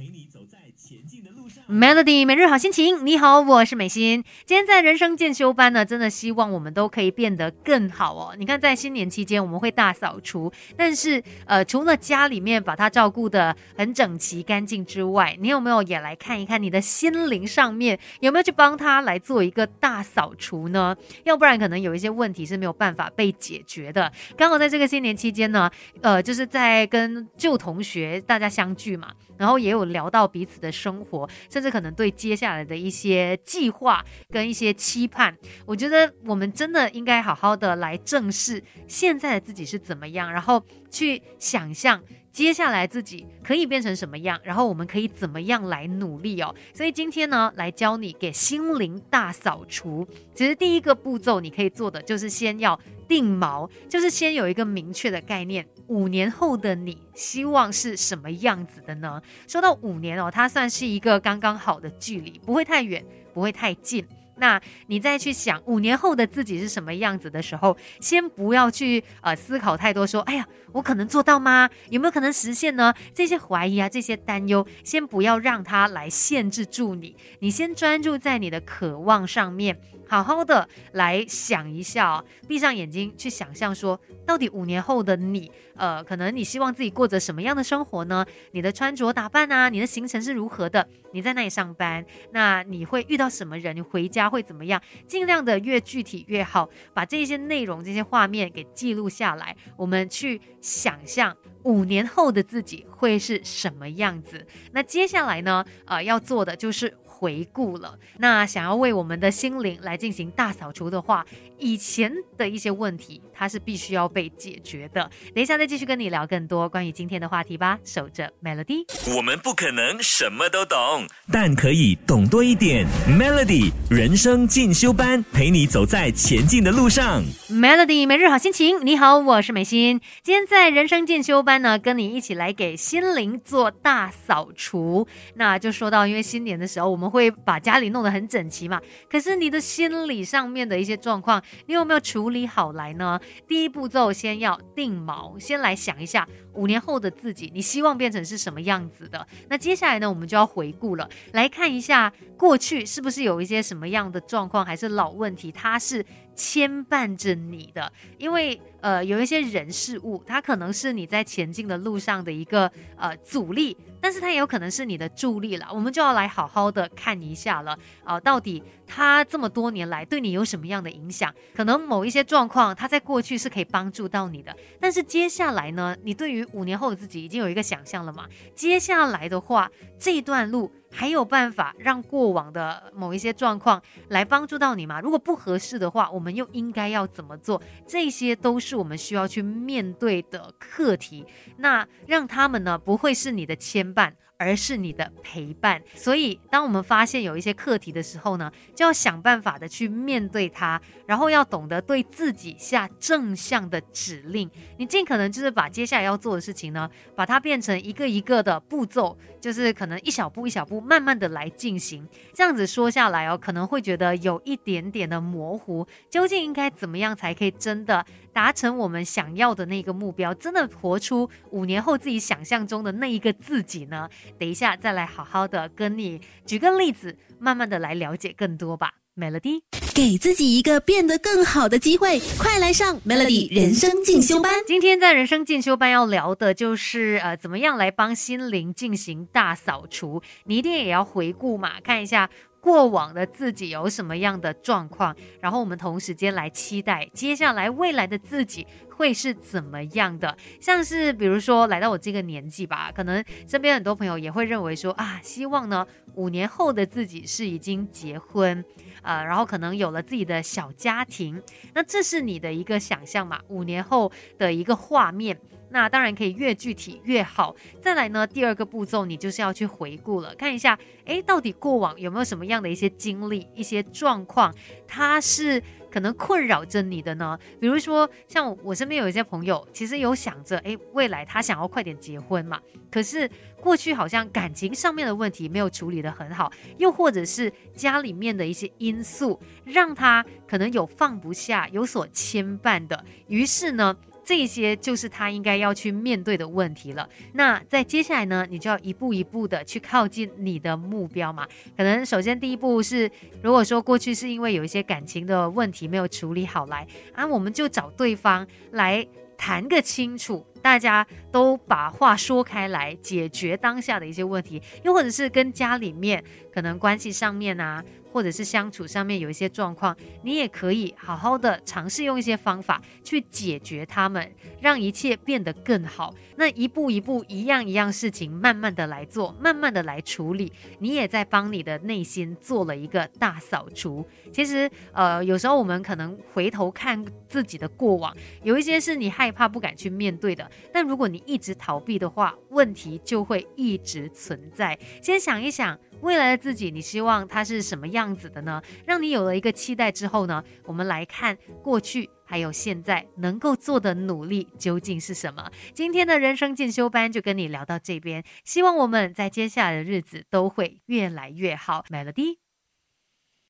陪你走在前进的路上。Melody 每日好心情，你好，我是美心。今天在人生进修班呢，真的希望我们都可以变得更好哦。你看，在新年期间我们会大扫除，但是呃，除了家里面把它照顾的很整齐干净之外，你有没有也来看一看你的心灵上面有没有去帮他来做一个大扫除呢？要不然可能有一些问题是没有办法被解决的。刚好在这个新年期间呢，呃，就是在跟旧同学大家相聚嘛，然后也有聊到彼此的生活，甚至可能对接下来的一些计划跟一些期盼。我觉得我们真的应该好好的来正视现在的自己是怎么样，然后去想象。接下来自己可以变成什么样，然后我们可以怎么样来努力哦。所以今天呢，来教你给心灵大扫除。其实第一个步骤你可以做的就是先要定锚，就是先有一个明确的概念。五年后的你希望是什么样子的呢？说到五年哦，它算是一个刚刚好的距离，不会太远，不会太近。那你再去想五年后的自己是什么样子的时候，先不要去呃思考太多，说哎呀，我可能做到吗？有没有可能实现呢？这些怀疑啊，这些担忧，先不要让它来限制住你。你先专注在你的渴望上面，好好的来想一下，闭上眼睛去想象说，到底五年后的你，呃，可能你希望自己过着什么样的生活呢？你的穿着打扮啊，你的行程是如何的？你在那里上班，那你会遇到什么人？你回家会怎么样？尽量的越具体越好，把这些内容、这些画面给记录下来，我们去想象五年后的自己会是什么样子。那接下来呢？呃，要做的就是回顾了。那想要为我们的心灵来进行大扫除的话，以前的一些问题，它是必须要被解决的。等一下再继续跟你聊更多关于今天的话题吧。守着 Melody。我们不可能什么都懂，但可以懂多一点。Melody 人生进修班，陪你走在前进的路上。Melody 每日好心情，你好，我是美心。今天在人生进修班呢，跟你一起来给心灵做大扫除。那就说到，因为新年的时候，我们会把家里弄得很整齐嘛。可是你的心理上面的一些状况，你有没有处理好来呢？第一步骤，先要定锚，先来想一下五年后的自己，你希望变成是什么样子的？那接下来呢，我们就要回顾了，来看一下过去是不是有一些什么样的状况，还是老问题，它是牵绊着你的，因为呃有一些人事物，它可能是你在前进的路上的一个呃阻力，但是它也有可能是你的助力了。我们就要来好好的看一下了啊、到底它这么多年来对你有什么样的影响？可能某一些状况，它在过去是可以帮助到你的，但是接下来呢，你对于五年后的自己已经有一个想象了嘛？接下来的话，这段路。还有办法让过往的某一些状况来帮助到你吗？如果不合适的话，我们又应该要怎么做？这些都是我们需要去面对的课题。那让他们呢不会是你的牵绊，而是你的陪伴。所以，当我们发现有一些课题的时候呢，就要想办法的去面对它，然后要懂得对自己下正向的指令。你尽可能就是把接下来要做的事情呢，把它变成一个一个的步骤，就是可能一小步一小步慢慢的来进行。这样子说下来哦，可能会觉得有一点点的模糊，究竟应该怎么样才可以真的达成我们想要的那个目标，真的活出五年后自己想象中的那一个自己呢？等一下再来好好的跟你举个例子，慢慢的来了解更多吧。Melody。给自己一个变得更好的机会，快来上 Melody 人生进修班。今天在人生进修班要聊的就是呃，怎么样来帮心灵进行大扫除。你一定也要回顾嘛，看一下过往的自己有什么样的状况，然后我们同时间来期待接下来未来的自己会是怎么样的。像是比如说来到我这个年纪吧，可能身边很多朋友也会认为说啊，希望呢五年后的自己是已经结婚。呃，然后可能有了自己的小家庭，那这是你的一个想象嘛？五年后的一个画面，那当然可以越具体越好。再来呢，第二个步骤你就是要去回顾了，看一下，诶，到底过往有没有什么样的一些经历、一些状况，它是可能困扰着你的呢？比如说，像我身边有一些朋友，其实有想着，诶，未来他想要快点结婚嘛，可是过去好像感情上面的问题没有处理得很好，又或者是家里面的一些因素，让他可能有放不下、有所牵绊的，于是呢。这些就是他应该要去面对的问题了。那在接下来呢，你就要一步一步的去靠近你的目标嘛。可能首先第一步是，如果说过去是因为有一些感情的问题没有处理好来啊，我们就找对方来谈个清楚。大家都把话说开来，解决当下的一些问题，又或者是跟家里面可能关系上面啊。或者是相处上面有一些状况，你也可以好好的尝试用一些方法去解决他们，让一切变得更好。那一步一步，一样一样事情，慢慢的来做，慢慢的来处理，你也在帮你的内心做了一个大扫除。其实，呃，有时候我们可能回头看自己的过往，有一些是你害怕不敢去面对的。但如果你一直逃避的话，问题就会一直存在。先想一想。未来的自己，你希望他是什么样子的呢？让你有了一个期待之后呢，我们来看过去还有现在能够做的努力究竟是什么。今天的人生进修班就跟你聊到这边，希望我们在接下来的日子都会越来越好。Melody。